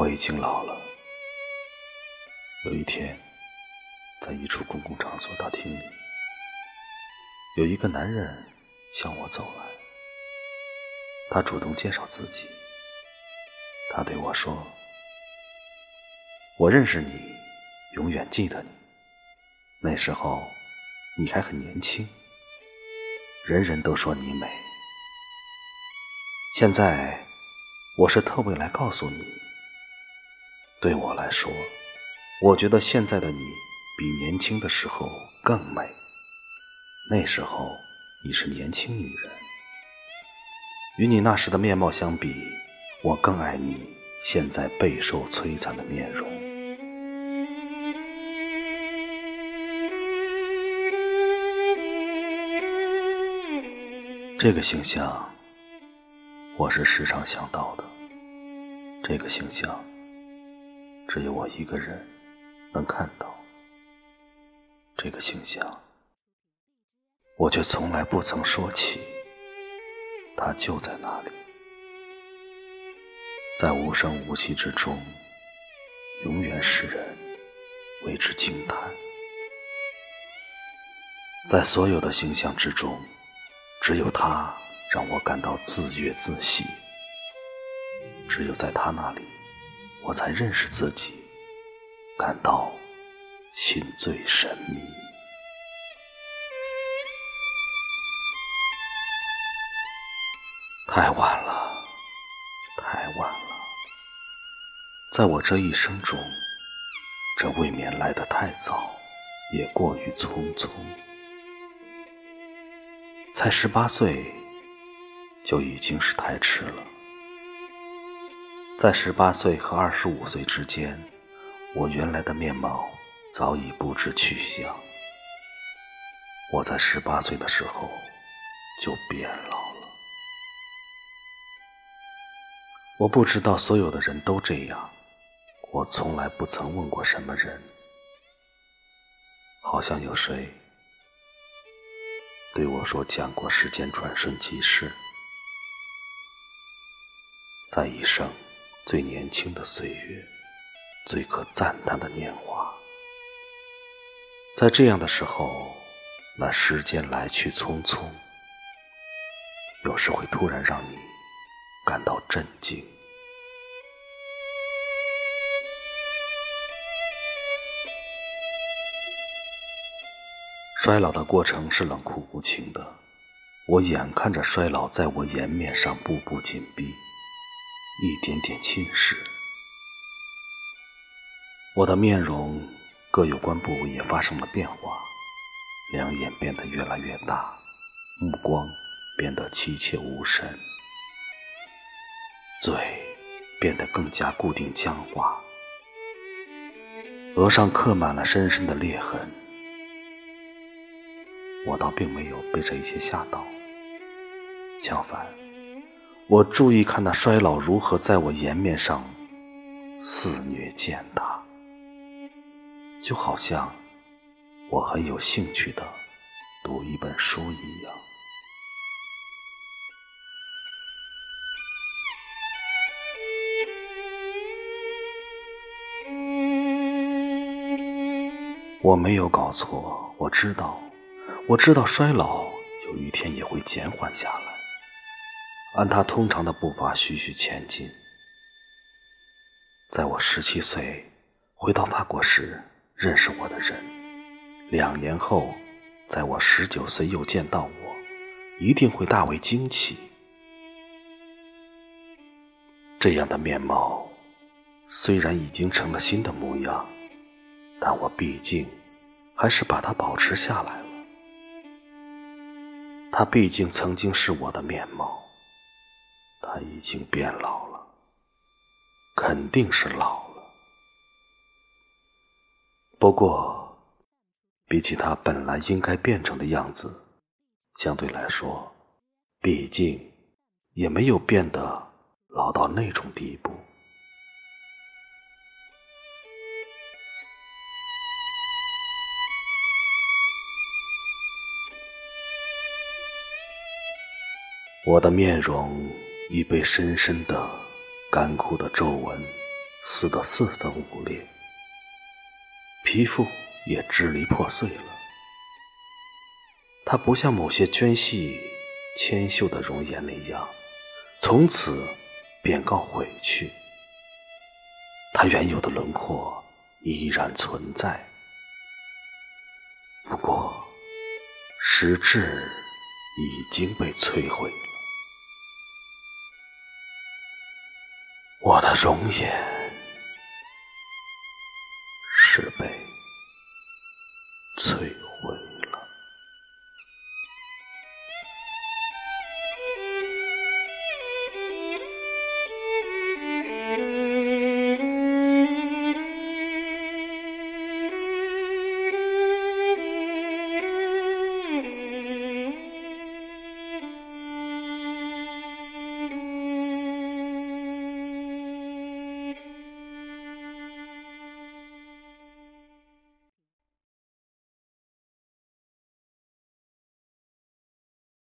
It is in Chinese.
我已经老了。有一天，在一处公共场所大厅里，有一个男人向我走来。他主动介绍自己。他对我说：“我认识你，永远记得你。那时候你还很年轻，人人都说你美。现在我是特为来告诉你。”对我来说，我觉得现在的你比年轻的时候更美。那时候你是年轻女人，与你那时的面貌相比，我更爱你现在备受摧残的面容。这个形象，我是时常想到的。这个形象。只有我一个人能看到这个形象，我却从来不曾说起。它就在那里，在无声无息之中，永远使人为之惊叹。在所有的形象之中，只有他让我感到自悦自喜。只有在他那里。我才认识自己，感到心醉神迷。太晚了，太晚了，在我这一生中，这未免来得太早，也过于匆匆。才十八岁，就已经是太迟了。在十八岁和二十五岁之间，我原来的面貌早已不知去向。我在十八岁的时候就变老了。我不知道所有的人都这样，我从来不曾问过什么人。好像有谁对我说讲过时间转瞬即逝，在一生。最年轻的岁月，最可赞叹的年华，在这样的时候，那时间来去匆匆，有时会突然让你感到震惊。衰老的过程是冷酷无情的，我眼看着衰老在我颜面上步步紧逼。一点点侵蚀，我的面容各有关部位也发生了变化，两眼变得越来越大，目光变得凄切无神，嘴变得更加固定僵化，额上刻满了深深的裂痕。我倒并没有被这一切吓到，相反。我注意看那衰老如何在我颜面上肆虐践踏，就好像我很有兴趣的读一本书一样。我没有搞错，我知道，我知道衰老有一天也会减缓下来。按他通常的步伐徐徐前进。在我十七岁回到法国时认识我的人，两年后在我十九岁又见到我，一定会大为惊奇。这样的面貌虽然已经成了新的模样，但我毕竟还是把它保持下来了。它毕竟曾经是我的面貌。他已经变老了，肯定是老了。不过，比起他本来应该变成的样子，相对来说，毕竟也没有变得老到那种地步。我的面容。已被深深的、干枯的皱纹撕得四分五裂，皮肤也支离破碎了。他不像某些娟细纤秀的容颜那样，从此便告毁去。他原有的轮廓依然存在，不过实质已经被摧毁了。容颜是被摧毁。